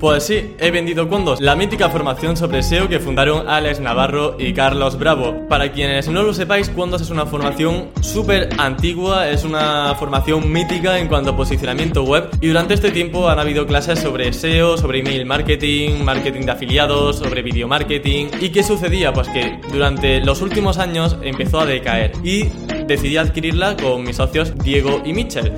Pues sí, he vendido Condos, la mítica formación sobre SEO que fundaron Alex Navarro y Carlos Bravo. Para quienes no lo sepáis, Condos es una formación súper antigua, es una formación mítica en cuanto a posicionamiento web y durante este tiempo han habido clases sobre SEO, sobre email marketing, marketing de afiliados, sobre video marketing. ¿Y qué sucedía? Pues que durante los últimos años empezó a decaer y decidí adquirirla con mis socios Diego y Mitchell.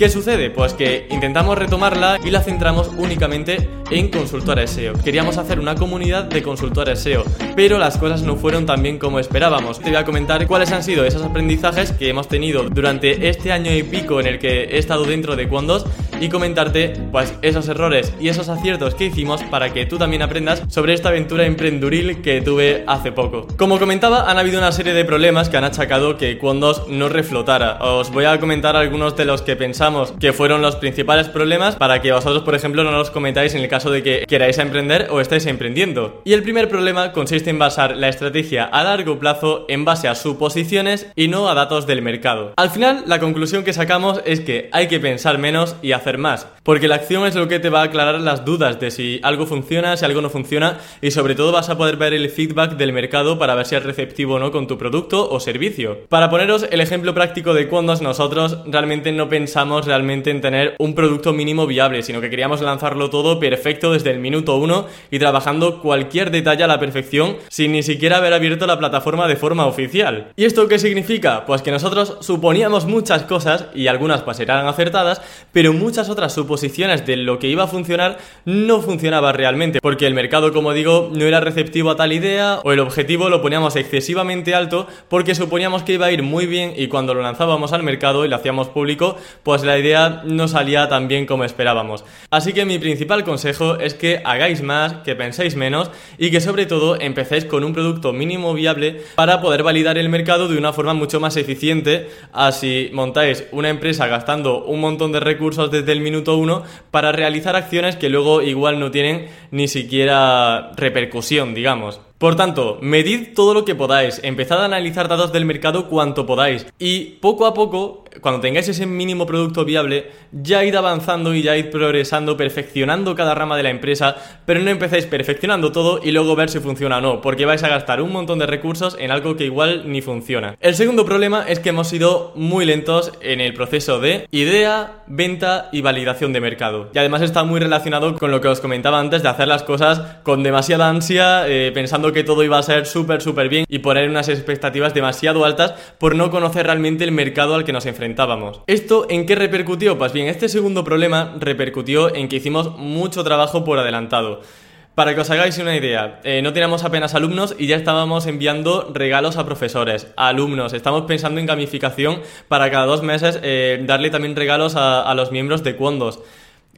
¿Qué sucede? Pues que intentamos retomarla y la centramos únicamente en consultores SEO. Queríamos hacer una comunidad de consultores SEO, pero las cosas no fueron tan bien como esperábamos. Te voy a comentar cuáles han sido esos aprendizajes que hemos tenido durante este año y pico en el que he estado dentro de Quondos y comentarte pues esos errores y esos aciertos que hicimos para que tú también aprendas sobre esta aventura emprenduril que tuve hace poco. Como comentaba, han habido una serie de problemas que han achacado que Quondos no reflotara. Os voy a comentar algunos de los que pensamos que fueron los principales problemas para que vosotros, por ejemplo, no los comentáis en el caso de que queráis emprender o estéis emprendiendo. Y el primer problema consiste en basar la estrategia a largo plazo en base a suposiciones y no a datos del mercado. Al final, la conclusión que sacamos es que hay que pensar menos y hacer más, porque la acción es lo que te va a aclarar las dudas de si algo funciona, si algo no funciona y sobre todo vas a poder ver el feedback del mercado para ver si es receptivo o no con tu producto o servicio. Para poneros el ejemplo práctico de cuando nosotros realmente no pensamos realmente en tener un producto mínimo viable, sino que queríamos lanzarlo todo perfecto desde el minuto uno y trabajando cualquier detalle a la perfección sin ni siquiera haber abierto la plataforma de forma oficial. ¿Y esto qué significa? Pues que nosotros suponíamos muchas cosas y algunas pues eran acertadas, pero muchas otras suposiciones de lo que iba a funcionar no funcionaba realmente, porque el mercado, como digo, no era receptivo a tal idea o el objetivo lo poníamos excesivamente alto porque suponíamos que iba a ir muy bien y cuando lo lanzábamos al mercado y lo hacíamos público, pues la idea no salía tan bien como esperábamos. Así que mi principal consejo es que hagáis más, que penséis menos y que sobre todo empecéis con un producto mínimo viable para poder validar el mercado de una forma mucho más eficiente así montáis una empresa gastando un montón de recursos desde el minuto uno para realizar acciones que luego igual no tienen ni siquiera repercusión, digamos. Por tanto, medid todo lo que podáis, empezad a analizar datos del mercado cuanto podáis y poco a poco, cuando tengáis ese mínimo producto viable, ya id avanzando y ya id progresando, perfeccionando cada rama de la empresa, pero no empecéis perfeccionando todo y luego ver si funciona o no, porque vais a gastar un montón de recursos en algo que igual ni funciona. El segundo problema es que hemos sido muy lentos en el proceso de idea, venta y validación de mercado. Y además está muy relacionado con lo que os comentaba antes de hacer las cosas con demasiada ansia, eh, pensando que todo iba a ser súper, súper bien y poner unas expectativas demasiado altas por no conocer realmente el mercado al que nos enfrentábamos. ¿Esto en qué repercutió? Pues bien, este segundo problema repercutió en que hicimos mucho trabajo por adelantado. Para que os hagáis una idea, eh, no teníamos apenas alumnos y ya estábamos enviando regalos a profesores, a alumnos. Estamos pensando en gamificación para cada dos meses eh, darle también regalos a, los miembros de Cuondos.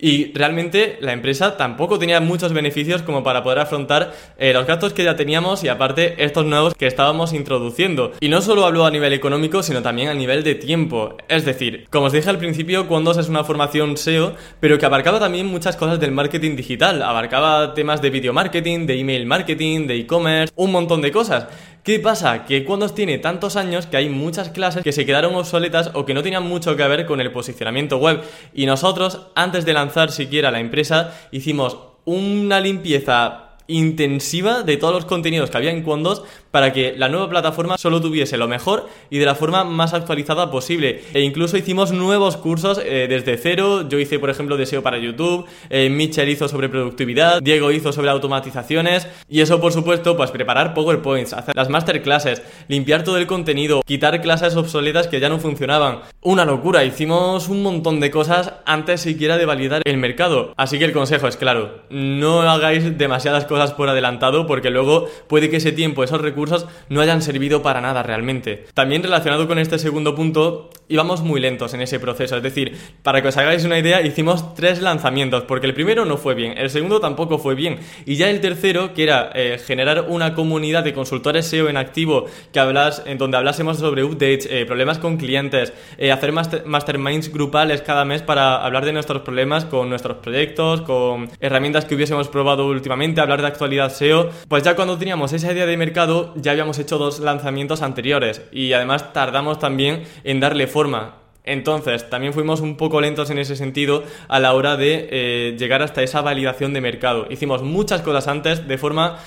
Y realmente la empresa tampoco tenía muchos beneficios como para poder afrontar eh, los gastos que ya teníamos y aparte estos nuevos que estábamos introduciendo. Y no solo hablo a nivel económico, sino también a nivel de tiempo. Es decir, como os dije al principio, Quondos es una formación SEO, pero que abarcaba también muchas cosas del marketing digital. Abarcaba temas de video marketing, de email marketing, de e-commerce, un montón de cosas. ¿Qué pasa? Que cuando tiene tantos años que hay muchas clases que se quedaron obsoletas o que no tenían mucho que ver con el posicionamiento web. Y nosotros, antes de lanzar siquiera la empresa, hicimos una limpieza intensiva de todos los contenidos que había en Quondos para que la nueva plataforma solo tuviese lo mejor y de la forma más actualizada posible. E incluso hicimos nuevos cursos eh, desde cero. Yo hice, por ejemplo, deseo para YouTube, eh, Mitchell hizo sobre productividad, Diego hizo sobre automatizaciones y eso, por supuesto, pues preparar PowerPoints, hacer las masterclasses, limpiar todo el contenido, quitar clases obsoletas que ya no funcionaban. Una locura, hicimos un montón de cosas antes siquiera de validar el mercado. Así que el consejo es claro, no hagáis demasiadas cosas por adelantado porque luego puede que ese tiempo, esos recursos, no hayan servido para nada realmente. También relacionado con este segundo punto, íbamos muy lentos en ese proceso. Es decir, para que os hagáis una idea, hicimos tres lanzamientos, porque el primero no fue bien, el segundo tampoco fue bien, y ya el tercero, que era eh, generar una comunidad de consultores SEO en activo, que hablas, en donde hablásemos sobre updates, eh, problemas con clientes, eh, hacer masterminds grupales cada mes para hablar de nuestros problemas con nuestros proyectos, con herramientas que hubiésemos probado últimamente, hablar de actualidad SEO, pues ya cuando teníamos esa idea de mercado, ya habíamos hecho dos lanzamientos anteriores y además tardamos también en darle forma Entonces, también fuimos un poco lentos en ese sentido a la hora de eh, llegar hasta esa validación de mercado. Hicimos muchas cosas antes de forma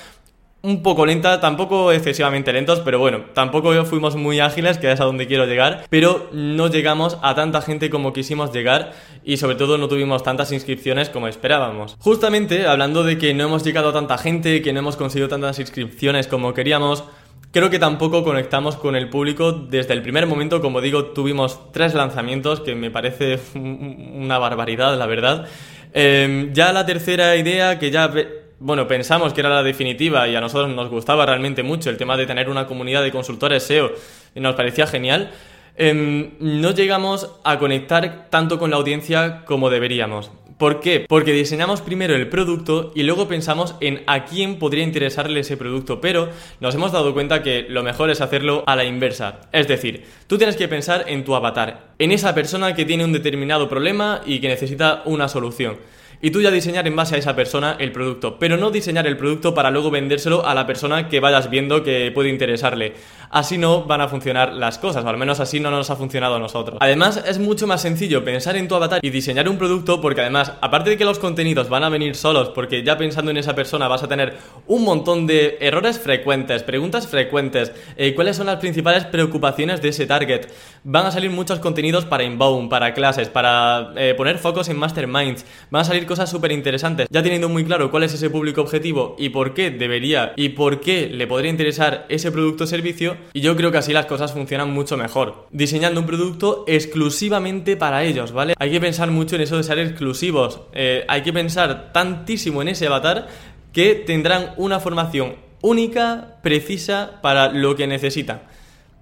un poco lenta, tampoco excesivamente lentos, pero bueno, tampoco fuimos muy ágiles, que es a donde quiero llegar, pero no llegamos a tanta gente como quisimos llegar y sobre todo no tuvimos tantas inscripciones como esperábamos. Justamente hablando de que no hemos llegado a tanta gente, que no hemos conseguido tantas inscripciones como queríamos, Creo que tampoco conectamos con el público desde el primer momento. Como digo, tuvimos tres lanzamientos, que me parece una barbaridad, la verdad. Em, ya la tercera idea, que ya bueno, pensamos que era la definitiva y a nosotros nos gustaba realmente mucho el tema de tener una comunidad de consultores SEO y nos parecía genial, em, no llegamos a conectar tanto con la audiencia como deberíamos. ¿Por qué? Porque diseñamos primero el producto y luego pensamos en a quién podría interesarle ese producto, pero nos hemos dado cuenta que lo mejor es hacerlo a la inversa. Es decir, tú tienes que pensar en tu avatar, en esa persona que tiene un determinado problema y que necesita una solución y tú ya diseñar en base a esa persona el producto, pero no diseñar el producto para luego vendérselo a la persona que vayas viendo que puede interesarle. Así no van a funcionar las cosas, o al menos así no nos ha funcionado a nosotros. Además, es mucho más sencillo pensar en tu avatar y diseñar un producto porque además, aparte de que los contenidos van a venir solos, porque ya pensando en esa persona vas a tener un montón de errores frecuentes, preguntas frecuentes, eh, cuáles son las principales preocupaciones de ese target. Van a salir muchos contenidos para inbound, para clases, para eh, poner focos en masterminds, van a salir cosas súper interesantes. Ya teniendo muy claro cuál es ese público objetivo y por qué debería y por qué le podría interesar ese producto o servicio, y yo creo que así las cosas funcionan mucho mejor. Diseñando un producto exclusivamente para ellos, ¿vale? Hay que pensar mucho en eso de ser exclusivos. Eh, hay que pensar tantísimo en ese avatar que tendrán una formación única, precisa para lo que necesitan.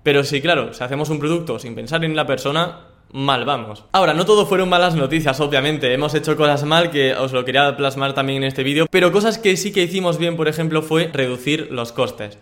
Pero si, claro, si hacemos un producto sin pensar en la persona, mal vamos. Ahora, no todo fueron malas noticias, obviamente. Hemos hecho cosas mal que os lo quería plasmar también en este vídeo, pero cosas que sí que hicimos bien, por ejemplo, fue reducir los costes.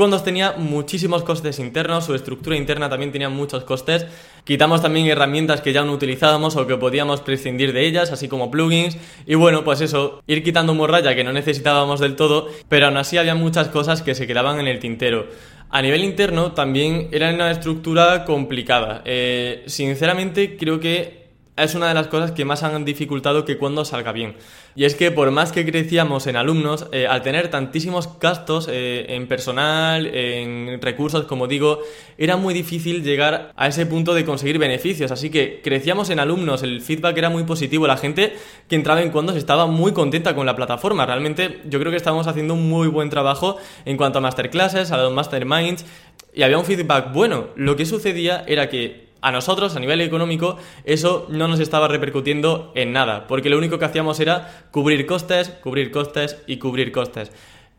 Cuando tenía muchísimos costes internos, su estructura interna también tenía muchos costes. Quitamos también herramientas que ya no utilizábamos o que podíamos prescindir de ellas, así como plugins. Y bueno, pues eso, ir quitando morralla que no necesitábamos del todo, pero aún así había muchas cosas que se quedaban en el tintero. A nivel interno también era una estructura complicada. Eh, sinceramente creo que es una de las cosas que más han dificultado que cuando salga bien. Y es que por más que crecíamos en alumnos, eh, al tener tantísimos gastos eh, en personal, en recursos, como digo, era muy difícil llegar a ese punto de conseguir beneficios. Así que crecíamos en alumnos, el feedback era muy positivo, la gente que entraba en cuando estaba muy contenta con la plataforma. Realmente yo creo que estábamos haciendo un muy buen trabajo en cuanto a masterclasses, a los masterminds, y había un feedback bueno. Lo que sucedía era que a nosotros, a nivel económico, eso no nos estaba repercutiendo en nada, porque lo único que hacíamos era cubrir costes, cubrir costes y cubrir costes.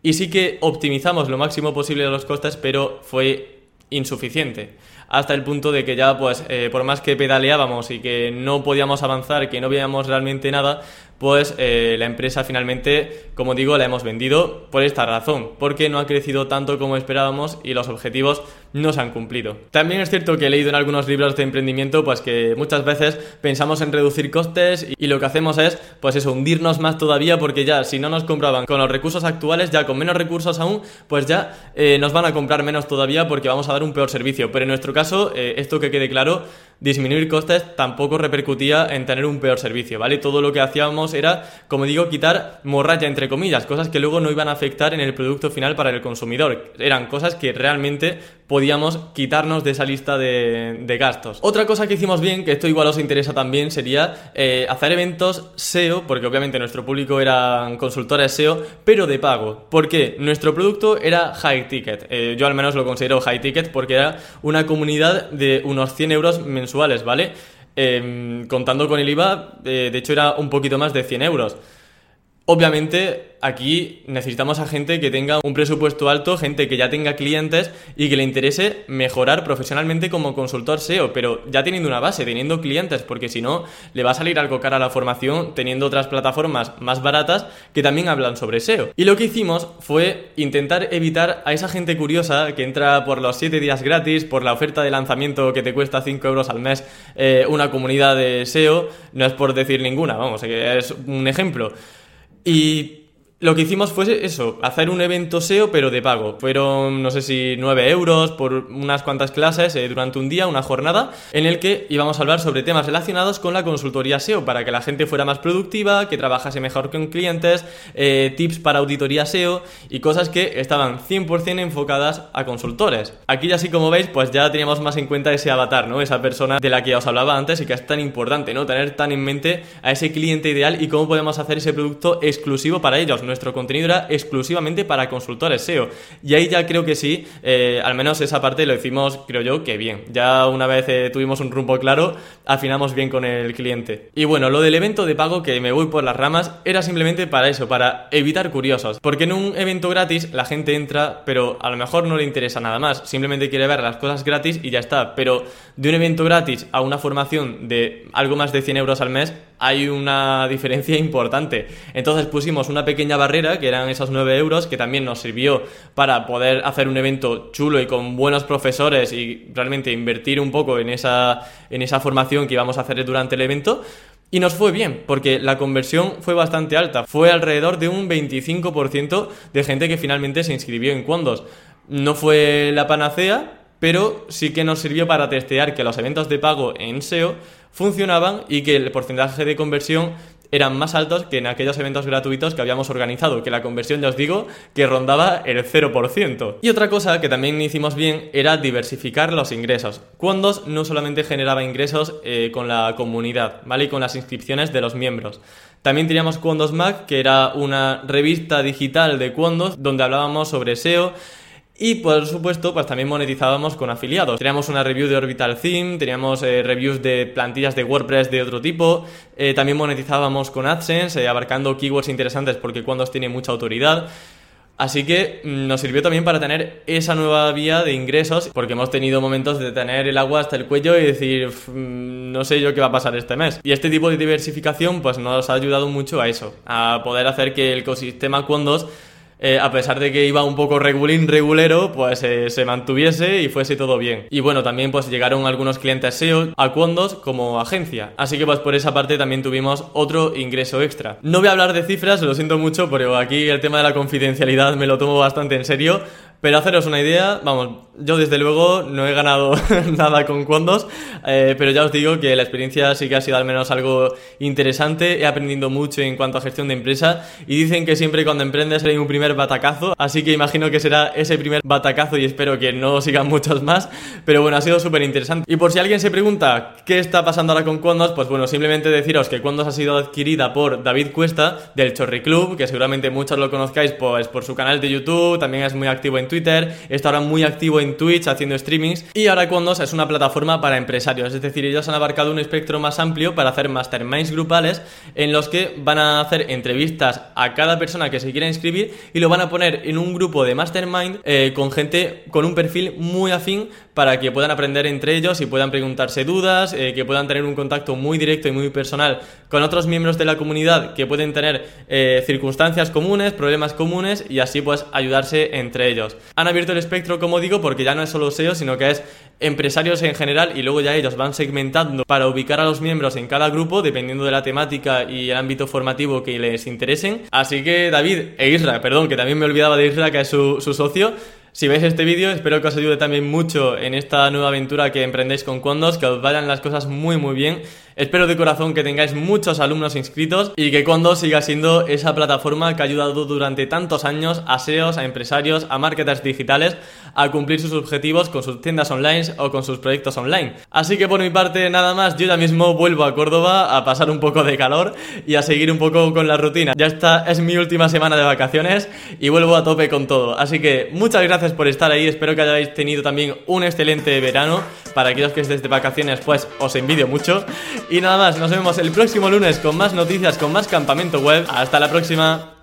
Y sí que optimizamos lo máximo posible los costes, pero fue insuficiente. Hasta el punto de que ya, pues, eh, por más que pedaleábamos y que no podíamos avanzar, que no veíamos realmente nada, pues eh, la empresa finalmente, como digo, la hemos vendido por esta razón, porque no ha crecido tanto como esperábamos y los objetivos no se han cumplido. También es cierto que he leído en algunos libros de emprendimiento pues que muchas veces pensamos en reducir costes y, lo que hacemos es pues eso, hundirnos más todavía porque ya si no nos compraban con los recursos actuales, ya con menos recursos aún, pues ya eh, nos van a comprar menos todavía porque vamos a dar un peor servicio. Pero en nuestro caso, eh, esto que quede claro, disminuir costes tampoco repercutía en tener un peor servicio, ¿vale? Todo lo que hacíamos era, como digo, quitar morralla entre comillas, cosas que luego no iban a afectar en el producto final para el consumidor. Eran cosas que realmente podíamos quitarnos de esa lista de, gastos. Otra cosa que hicimos bien, que esto igual os interesa también, sería eh, hacer eventos SEO, porque obviamente nuestro público eran consultores SEO, pero de pago. porque Nuestro producto era high ticket. Eh, yo al menos lo considero high ticket porque era una comunidad de unos 100 euros mensuales ¿vale? Em, contando con el IVA, eh, de hecho era un poquito más de 100 euros. Obviamente aquí necesitamos a gente que tenga un presupuesto alto, gente que ya tenga clientes y que le interese mejorar profesionalmente como consultor SEO, pero ya teniendo una base, teniendo clientes, porque si no, le va a salir algo cara a la formación teniendo otras plataformas más baratas que también hablan sobre SEO. Y lo que hicimos fue intentar evitar a esa gente curiosa que entra por los 7 días gratis, por la oferta de lanzamiento que te cuesta 5 euros al mes eh, una comunidad de SEO, no es por decir ninguna, vamos, es un ejemplo. Y lo que hicimos fue eso, hacer un evento SEO pero de pago. Fueron, no sé si 9 euros por unas cuantas clases eh, durante un día, una jornada, en el que íbamos a hablar sobre temas relacionados con la consultoría SEO para que la gente fuera más productiva, que trabajase mejor con clientes, eh, tips para auditoría SEO y cosas que estaban 100% enfocadas a consultores. Aquí ya así como veis, pues ya teníamos más en cuenta ese avatar, ¿no? Esa persona de la que os hablaba antes y que es tan importante, ¿no? Tener tan en mente a ese cliente ideal y cómo podemos hacer ese producto exclusivo para ellos. Nuestro contenido era exclusivamente para consultores SEO. Y ahí ya creo que sí, eh, al menos esa parte lo hicimos, creo yo, que bien. Ya una vez eh, tuvimos un rumbo claro, afinamos bien con el cliente. Y bueno, lo del evento de pago, que me voy por las ramas, era simplemente para eso, para evitar curiosos. Porque en un evento gratis la gente entra, pero a lo mejor no le interesa nada más. Simplemente quiere ver las cosas gratis y ya está. Pero de un evento gratis a una formación de algo más de 100 euros al mes, hay una diferencia importante. Entonces pusimos una pequeña barrera, que eran esos 9 euros, que también nos sirvió para poder hacer un evento chulo y con buenos profesores y realmente invertir un poco en esa, en esa formación que íbamos a hacer durante el evento. Y nos fue bien, porque la conversión fue bastante alta. Fue alrededor de un 25% de gente que finalmente se inscribió en Condos. No fue la panacea, pero sí que nos sirvió para testear que los eventos de pago en SEO funcionaban y que el porcentaje de conversión eran más altos que en aquellos eventos gratuitos que habíamos organizado, que la conversión, ya os digo, que rondaba el 0%. Y otra cosa que también hicimos bien era diversificar los ingresos. Quondos no solamente generaba ingresos eh, con la comunidad, ¿vale? Y con las inscripciones de los miembros. También teníamos Quondos Mag, que era una revista digital de Quondos, donde hablábamos sobre SEO, y por supuesto, pues también monetizábamos con afiliados. Teníamos una review de Orbital Theme, teníamos eh, reviews de plantillas de WordPress de otro tipo, eh, también monetizábamos con AdSense, eh, abarcando keywords interesantes porque cuando tiene mucha autoridad. Así que mm, nos sirvió también para tener esa nueva vía de ingresos, porque hemos tenido momentos de tener el agua hasta el cuello y decir, mm, no sé yo qué va a pasar este mes. Y este tipo de diversificación pues nos ha ayudado mucho a eso, a poder hacer que el ecosistema Quondos eh, a pesar de que iba un poco regulín, regulero, pues eh, se mantuviese y fuese todo bien. Y bueno, también pues llegaron algunos clientes SEO a Quondos como agencia. Así que pues por esa parte también tuvimos otro ingreso extra. No voy a hablar de cifras, lo siento mucho, pero aquí el tema de la confidencialidad me lo tomo bastante en serio. Pero haceros una idea, vamos, yo desde luego no he ganado nada con Quondos, eh, pero ya os digo que la experiencia sí que ha sido al menos algo interesante, he aprendido mucho en cuanto a gestión de empresa y dicen que siempre cuando emprendes hay un primer batacazo, así que imagino que será ese primer batacazo y espero que no sigan muchos más, pero bueno, ha sido súper interesante. Y por si alguien se pregunta qué está pasando ahora con Quondos, pues bueno, simplemente deciros que Quondos ha sido adquirida por David Cuesta del Chorri Club, que seguramente muchos lo conozcáis pues, por su canal de YouTube, también es muy activo en Twitter, está ahora muy activo en Twitch haciendo streamings y ahora es una plataforma para empresarios, es decir, ellos han abarcado un espectro más amplio para hacer masterminds grupales en los que van a hacer entrevistas a cada persona que se quiera inscribir y lo van a poner en un grupo de mastermind eh, con gente con un perfil muy afín para que puedan aprender entre ellos y puedan preguntarse dudas, eh, que puedan tener un contacto muy directo y muy personal con otros miembros de la comunidad que pueden tener eh, circunstancias comunes, problemas comunes y así pues ayudarse entre ellos. Han abierto el espectro, como digo, porque ya no es solo SEO, sino que es empresarios en general y luego ya ellos van segmentando para ubicar a los miembros en cada grupo dependiendo de la temática y el ámbito formativo que les interesen. Así que David e Isra, perdón, que también me olvidaba de Isra, que es su, su socio, si veis este vídeo, espero que os ayude también mucho en esta nueva aventura que emprendéis con Condos, que os vayan las cosas muy muy bien Espero de corazón que tengáis muchos alumnos inscritos y que Condo siga siendo esa plataforma que ha ayudado durante tantos años a SEOs, a empresarios, a marketers digitales a cumplir sus objetivos con sus tiendas online o con sus proyectos online. Así que por mi parte nada más, yo ya mismo vuelvo a Córdoba a pasar un poco de calor y a seguir un poco con la rutina. Ya esta es mi última semana de vacaciones y vuelvo a tope con todo. Así que muchas gracias por estar ahí, espero que hayáis tenido también un excelente verano. Para aquellos que estéis de vacaciones pues os envidio mucho y nada más, nos vemos el próximo lunes con más noticias, con más campamento web. Hasta la próxima.